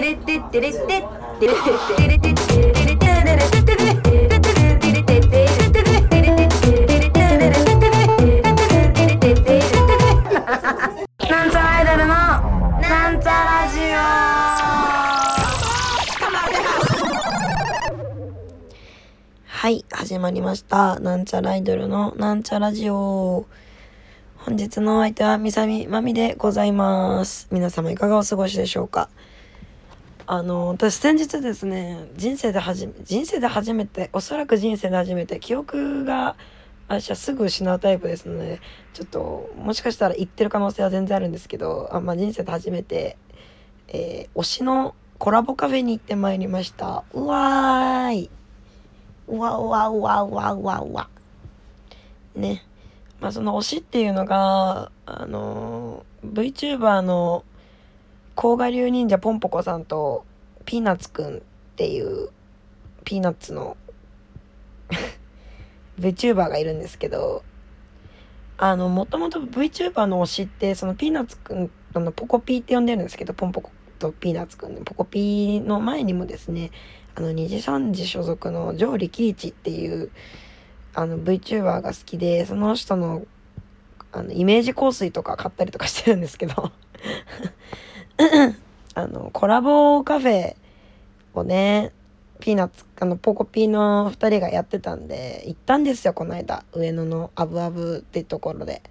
なんちゃらアイドルのなんちゃラジはい、始まりました。なんちゃらアイドルのなんちゃラジオ。本日のお相手はみさみまみでございます。皆様いかがお過ごしでしょうか？あの、私先日ですね、人生で初め、人生で初めて、おそらく人生で初めて、記憶が、私はすぐ失うタイプですので、ちょっと、もしかしたら言ってる可能性は全然あるんですけど、あまあ、人生で初めて、えー推しのコラボカフェに行ってまいりました。うわーいうわうわうわうわうわうわ。ね。まあその推しっていうのが、あのー、VTuber の甲賀流忍者ポンポコさんとピーナッツくんっていうピーナッツの VTuber がいるんですけど、あの、もともと VTuber の推しって、そのピーナッツくん、あの、ポコピーって呼んでるんですけど、ポンポコとピーナッツくん、ポコピーの前にもですね、あの、にじさんじ所属のジョー・力一っていう、あの、VTuber が好きで、その人の、あの、イメージ香水とか買ったりとかしてるんですけど、あの、コラボカフェをね、ピーナッツ、あの、ポコピーの二人がやってたんで、行ったんですよ、この間。上野のアブアブってところで。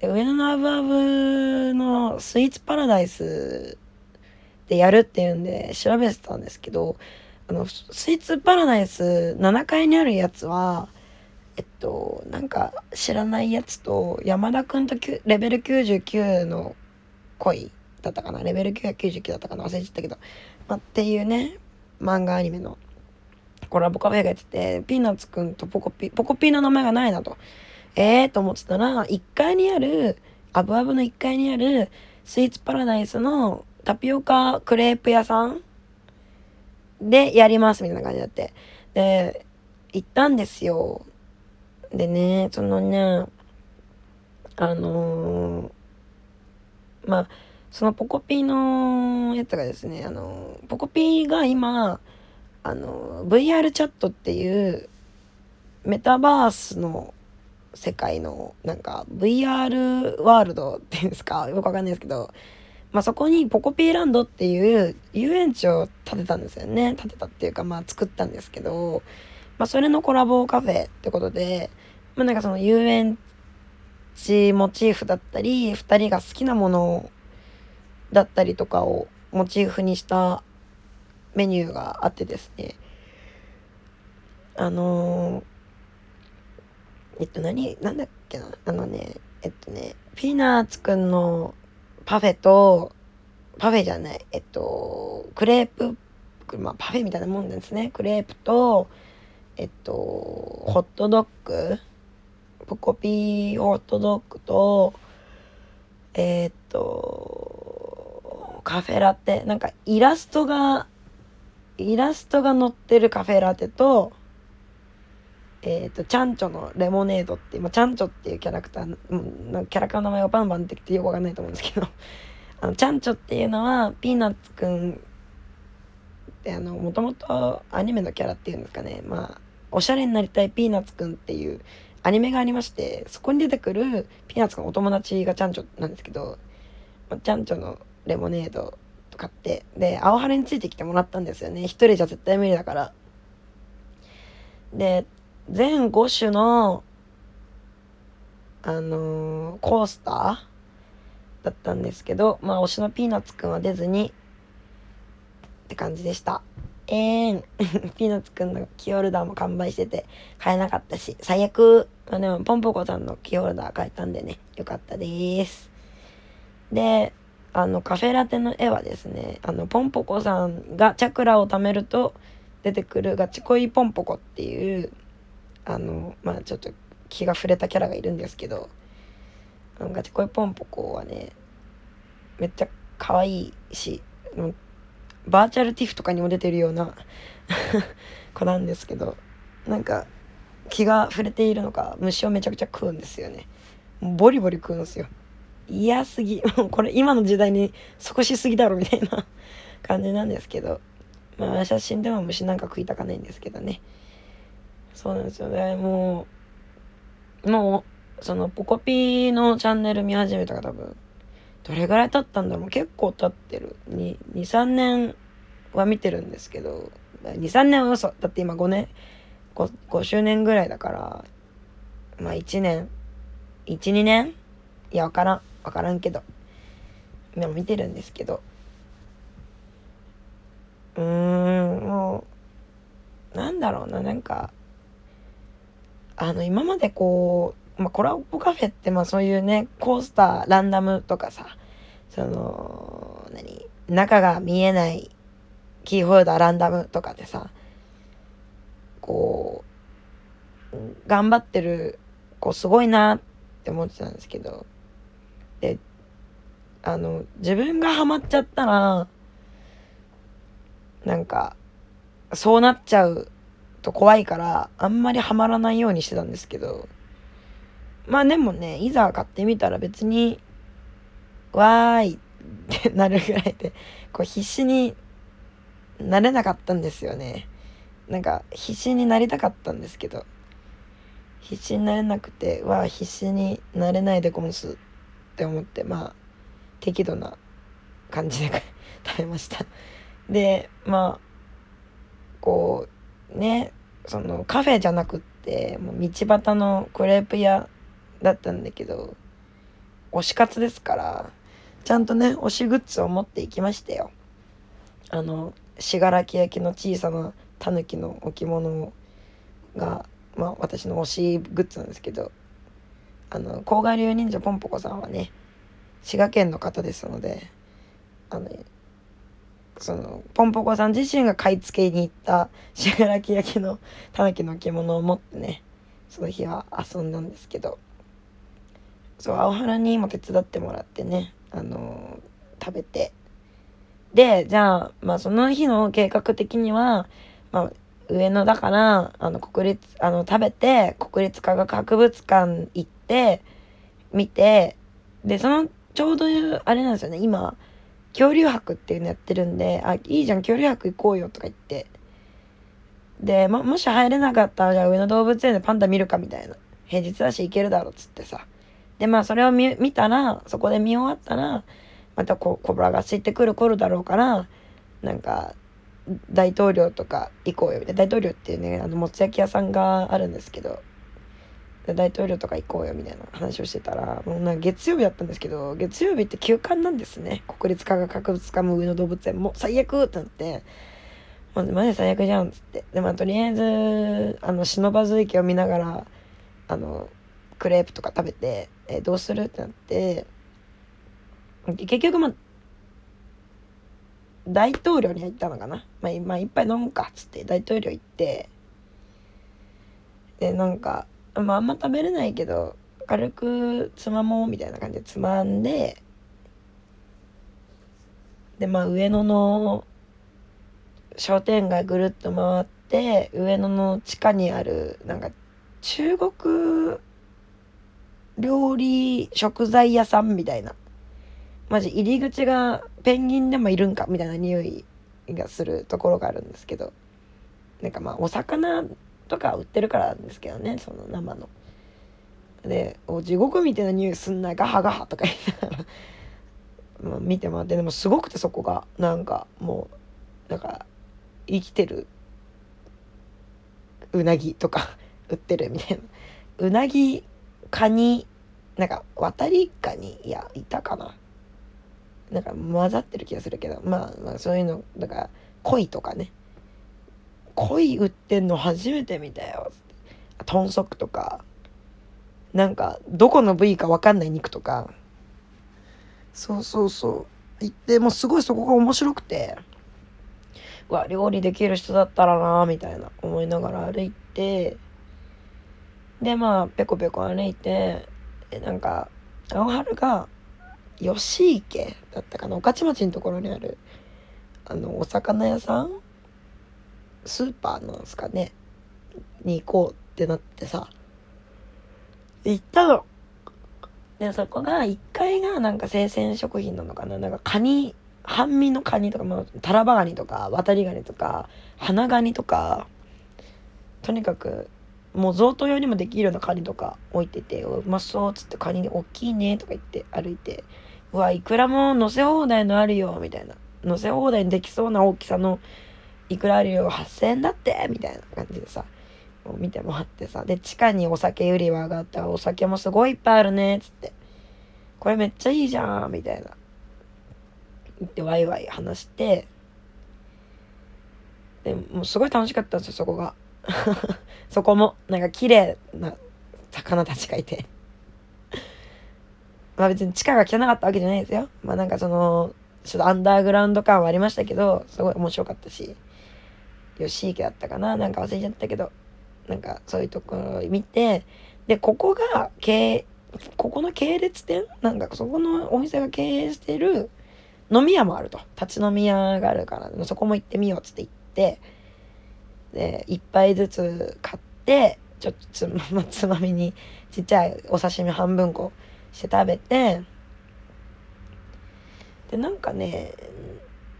で上野のアブアブのスイーツパラダイスでやるっていうんで調べてたんですけど、あの、スイーツパラダイス7階にあるやつは、えっと、なんか知らないやつと、山田くんとレベル99の恋だったかなレベル999だったかな忘れちゃったけど、まあ、っていうね、漫画アニメのコラボカフェがやってて、ピーナッツくんとポコピー、ポコピーの名前がないなと。ええー、と思ってたら、1階にある、アブアブの1階にある、スイーツパラダイスのタピオカクレープ屋さんでやりますみたいな感じだって。で、行ったんですよ。でね、そのね、あのーまあ、そのポコピーのやつがですね、あのポコピーが今、あの VR チャットっていうメタバースの世界のなんか VR ワールドっていうんですかよくわかんないですけど、まあ、そこにポコピーランドっていう遊園地を建てたんですよね。建てたっていうかまあ作ったんですけど、まあ、それのコラボカフェってことで、まあ、なんかその遊園地モチーフだったり2人が好きなものだったりとかをモチーフにしたメニューがあってですね。あのーえっと何、なんだっけな？あのね、えっとね、ピーナッツくんのパフェと、パフェじゃない、えっと、クレープ、まあパフェみたいなもんですね。クレープと、えっと、ホットドッグポコピーホットドッグと、えっと、カフェラテ、なんかイラストが、イラストが載ってるカフェラテと、えっ、と、チャンチョのレモネードっていう、まあ、チャンチョっていうキャラクター、うん、なんかキャラクターの名前がバンバン出てきてよくわかんないと思うんですけど、あの、チャンチョっていうのは、ピーナッツくんって、あの、もともとアニメのキャラっていうんですかね、まあ、おしゃれになりたいピーナッツくんっていうアニメがありまして、そこに出てくるピーナッツくんお友達がチャンチョなんですけど、まあ、チャンチョのレモネードとかって、で、青春についてきてもらったんですよね。一人じゃ絶対無理だから。で、全5種の、あのーコースターだったんですけど、まあ、推しのピーナッツくんは出ずに、って感じでした。えーん。ピーナッツくんのキーホルダーも完売してて、買えなかったし、最悪、まあ、でも、ポンポコさんのキーホルダー買えたんでね、よかったです。で、あの、カフェラテの絵はですね、あの、ポンポコさんがチャクラを貯めると出てくるガチ恋ポンポコっていう、あの、まあちょっと気が触れたキャラがいるんですけど、あのガチ恋ポンポコはね、めっちゃ可愛いし、バーチャルティフとかにも出てるような 子なんですけど、なんか気が触れているのか、虫をめちゃくちゃ食うんですよね。ボリボリ食うんですよ。嫌すぎ。もうこれ今の時代に即しすぎだろみたいな 感じなんですけど。まあ私は死んでも虫なんか食いたかないんですけどね。そうなんですよね。もうもうそのポコピーのチャンネル見始めたから多分。どれぐらい経ったんだろう。結構経ってる。23年は見てるんですけど。23年は嘘。だって今5年 5, 5周年ぐらいだから。まあ1年12年？いや分からん。分からんけど。でも見てるんですけど。うーんもうなんだろうななんかあの今までこう、まあ、コラボカフェってまあそういうねコースターランダムとかさその何中が見えないキーホルダーランダムとかでさこう頑張ってる子すごいなって思ってたんですけど。あの自分がハマっちゃったらなんかそうなっちゃうと怖いからあんまりハマらないようにしてたんですけど。まあでもねいざ買ってみたら別にわーいってなるぐらいでこう必死になれなかったんですよね。なんか必死になりたかったんですけど。必死になれなくては必死になれないでゴンスって思ってまあ適度な感じで 食べました。でまあこうねそのカフェじゃなくってもう道端のクレープ屋だったんだけど推し活ですからちゃんとね推しグッズを持っていきましたよ。あの信楽焼の小さなタヌキの置物がまあ私の推しグッズなんですけどあの甲賀流忍者ポンポコさんはね滋賀県の方ですのであのそのポンポコさん自身が買い付けに行った信楽焼のタヌキの着物を持ってねその日は遊んだんですけどそう青原にも手伝ってもらってねあの食べて。でじゃあまあその日の計画的には、まあ、上野だからあの国立あの食べて国立科学博物館行って見てでそのちょうどあれなんですよね。今恐竜博っていうのやってるんで「あいいじゃん恐竜博行こうよ」とか言って。で、ま、もし入れなかったらじゃあ上野動物園でパンダ見るかみたいな。平日だし行けるだろっつってさ。でまあそれを見見たらそこで見終わったらまたこコブラがついてくる頃だろうからなんか大統領とか行こうよみたいな。大統領っていうねあのもつ焼き屋さんがあるんですけど。大統領とか行こうよみたいな話をしてたらもうなんか月曜日だったんですけど月曜日って休館なんですね。国立科学博物館も上野動物園。も最悪ってなって。マジ最悪じゃんっつって。でまあとりあえずあの忍ばず池を見ながらあのクレープとか食べて、えどうするってなって。結局まあ大統領には行ったのかな。まあ、まあ、いっぱい飲むかっつって大統領行って。でなんか、まあ、あんま食べれないけど軽くつまもうみたいな感じでつまんででまあ上野の商店街ぐるっと回って上野の地下にあるなんか中国料理食材屋さんみたいなマジ入り口がペンギンでもいるんかみたいな匂いがするところがあるんですけどなんかまあお魚とか売ってるからですけどねその生の。で「お地獄みたいな匂いすんなガハガハ」とか言いながら。まあ見てもらって。でもすごくてそこがなんかもうなんか生きてるうなぎとか 売ってるみたいな。うなぎカニなんか渡りガニいやいたかな。なんか混ざってる気がするけど、まあ、まあそういうのだから鯉とかね。鯉売ってんの初めて見たよ。豚足とか。なんかどこの部位か分かんない肉とか。そうそうそう。行ってもうすごいそこが面白くて。うわ料理できる人だったらなみたいな。思いながら歩いて。でまあペコペコ歩いて。えなんか青春が吉池だったかな。御徒町のところにあるあのお魚屋さんスーパーなんですかね？に行こうってなってさ。行ったの。でそこが1階がなんか生鮮食品なのかな？なんかカニ半身のカニとか、まあ、タラバガニとか渡りガニとか花ガニとかとにかくもう贈答用にもできるようなカニとか置いてて「うまそう」っつって「カニ大きいね」とか言って歩いて「うわいくらも乗せ放題のあるよ」みたいな。乗せ放題にできそうな大きさのいくらあるよ8000円だってみたいな感じでさ見てもらってさで地下にお酒売り場があったらお酒もすごいいっぱいあるねっつって。これめっちゃいいじゃんみたいな。言ってワイワイ話して。でもすごい楽しかったんですよそこが。そこもなんか綺麗な魚たちがいて。まあ別に地下が汚かったわけじゃないですよ。まあなんかそのちょっとアンダーグラウンド感はありましたけどすごい面白かったし。吉池だったかな？なんか忘れちゃったけど。なんかそういうところ見てでここが経ここの系列店？なんかそこのお店が経営してる飲み屋もあると。立ち飲み屋があるからそこも行ってみようっつって行ってで1杯ずつ買ってちょっとつまつまみにちっちゃいお刺身半分こして食べてでなんかね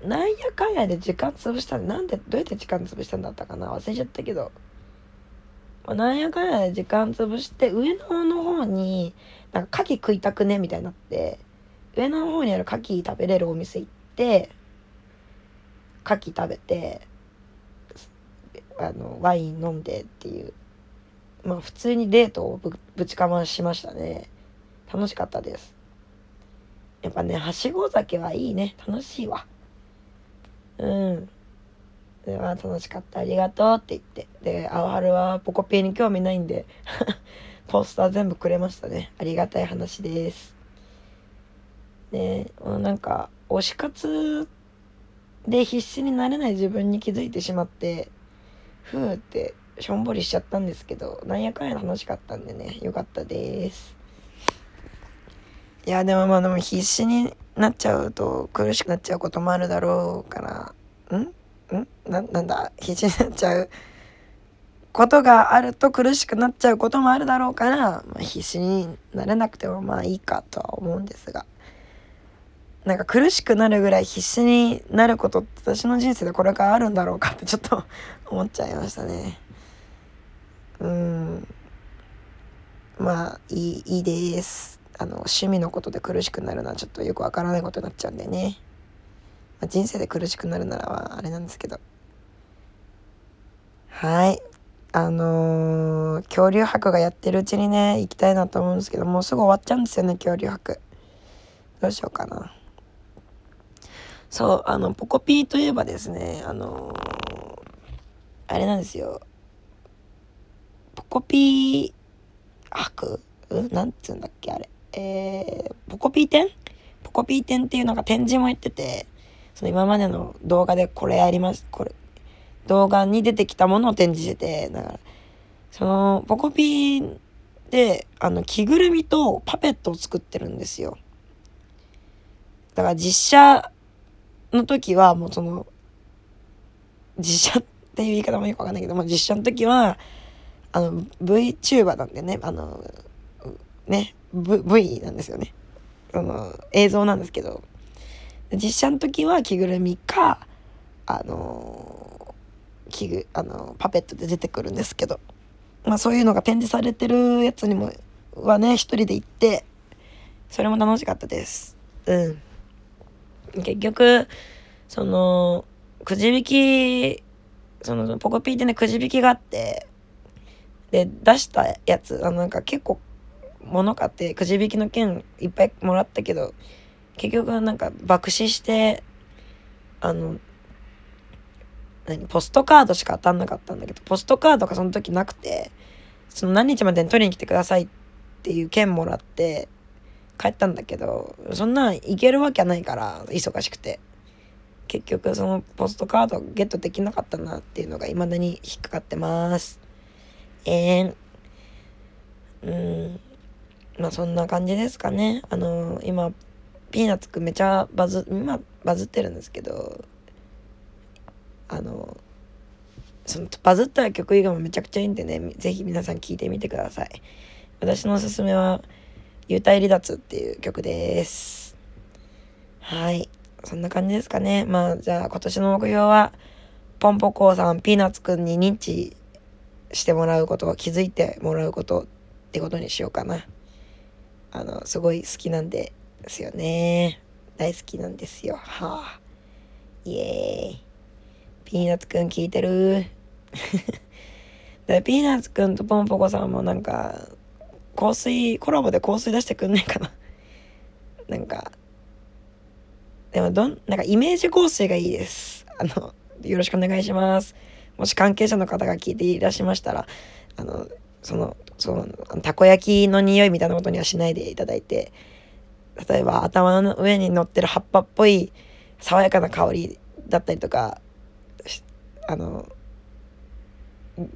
なんやかんやで時間潰したなんでどうやって時間潰したんだったかな？忘れちゃったけど、まあ、なんやかんやで時間潰して上の方の方になんか牡蠣食いたくねみたいになって上の方にある牡蠣食べれるお店行って牡蠣食べてあのワイン飲んでっていう。まあ普通にデートをぶぶちかましましたね。楽しかったです。やっぱねはしご酒はいいね。楽しいわ。うん。では楽しかった。ありがとうって言って。で青春はポコピーに興味ないんで ポスター全部くれましたね。ありがたい話です。ねなんか推し活で必死になれない自分に気づいてしまってふーってしょんぼりしちゃったんですけどなんやかんや楽しかったんでね。よかったです。いやでもまあでも必死になっちゃうと苦しくなっちゃうこともあるだろうから。ん？ん？ななんだ？必死になっちゃうことがあると苦しくなっちゃうこともあるだろうから、まあ、必死になれなくてもまあいいかとは思うんですが。なんか苦しくなるぐらい必死になることって私の人生でこれからあるんだろうかってちょっと思っちゃいましたね。うん。まあいいいいです。あの趣味のことで苦しくなるのはちょっとよくわからないことになっちゃうんでね、まあ、人生で苦しくなるならはあれなんですけど。はい。あのー、恐竜博がやってるうちにね行きたいなと思うんですけどもうすぐ終わっちゃうんですよね恐竜博。どうしようかな。そうあのポコピーといえばですねあのー、あれなんですよ。ポコピー博？うん？なんつうんだっけあれ。えー、ポコピー展ポコピー展っていうのが展示もやってて、その今までの動画でこれやります、これ、動画に出てきたものを展示してて、だから、その、ポコピーで、あの、着ぐるみとパペットを作ってるんですよ。だから実写の時はもうその、実写っていう言い方もよくわかんないけど、も実写の時は、あの、VTuber なんでね、あの、ね、v, なんですよね。その映像なんですけど実写の時は着ぐるみかあの着ぐあのパペットで出てくるんですけど、まあ、そういうのが展示されてるやつにもはね一人で行ってそれも楽しかったです。うん、結局そのくじ引きそのポコピーってねくじ引きがあってで出したやつあのなんか結構物買ってくじ引きの券いっぱいもらったけど結局はなんか爆死してあの何ポストカードしか当たんなかったんだけどポストカードがその時なくてその何日までに取りに来てくださいっていう券もらって帰ったんだけどそんなん行けるわけはないから忙しくて。結局そのポストカードゲットできなかったなっていうのが未だに引っかかってます。えーうん。まあそんな感じですかね。あのー、今、ピーナッツくんめちゃバズ、今バズってるんですけど、あのー、そのバズった曲以外もめちゃくちゃいいんでね、ぜひ皆さん聴いてみてください。私のおすすめは、幽体離脱っていう曲です。はい。そんな感じですかね。まあ、じゃあ今年の目標は、ポンポコーさん、ピーナッツくんに認知してもらうこと、気づいてもらうことってことにしようかな。あの、すごい好きなんで、すよね。大好きなんですよ。はあ。イエーイ。ピーナッツくん聞いてる？で、ピーナッツくんとポンポコさんもなんか、香水、コラボで香水出してくんないかな。なんか、でもどん、なんかイメージ香水がいいです。あの、よろしくお願いします。もし関係者の方が聞いていらっしゃいましたら、あの、その、その、たこ焼きの匂いみたいなことにはしないでいただいて、例えば頭の上に乗ってる葉っぱっぽい爽やかな香りだったりとか、あの、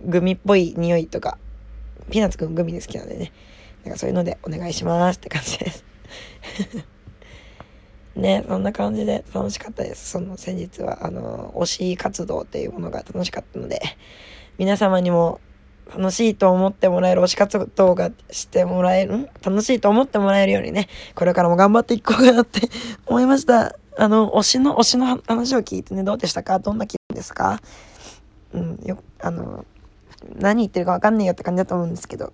グミっぽい匂いとか、ピーナッツくんグミで好きなんでね、なんかそういうのでお願いしますって感じです。ね、そんな感じで楽しかったです。その先日は、あの、推し活動っていうものが楽しかったので、皆様にも楽しいと思ってもらえる推し活動がしてもらえる、楽しいと思ってもらえるようにね、これからも頑張っていこうかなって思いました。あの、推しの、推しの話を聞いてね、どうでしたか？どんな気分ですか？うん、よ、あの、何言ってるかわかんないよって感じだと思うんですけど、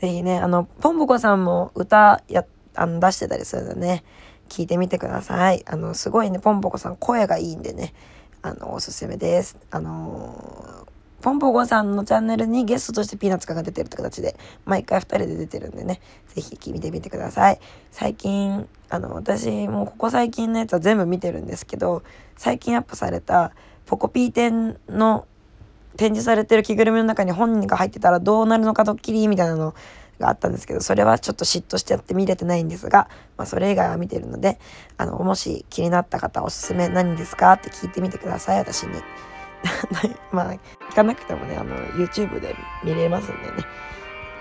ぜひね、あの、ポンポコさんも歌や、あの、出してたりするのでね、聞いてみてください。あの、すごいね、ポンポコさん声がいいんでね、あの、おすすめです。あのー、ポンポコさんのチャンネルにゲストとしてピーナッツが出てるって形で、毎回2人で出てるんでね、ぜひ見てみてください。最近、あの、私もうここ最近のやつは全部見てるんですけど、最近アップされたポコピー展の展示されてる着ぐるみの中に本人が入ってたらどうなるのかドッキリみたいなのがあったんですけど、それはちょっと嫉妬してやって見れてないんですが、まあ、それ以外は見てるので、あの、もし気になった方おすすめ何ですかって聞いてみてください、私に。まあ、聞かなくてもね、あの、YouTube で見れますんでね。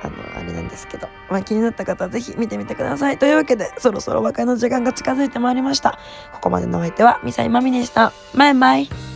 あの、あれなんですけど。まあ、気になった方は是非見てみてください。というわけで、そろそろお別れの時間が近づいてまいりました。ここまでのお相手は、ミサイマミでした。バイバイ。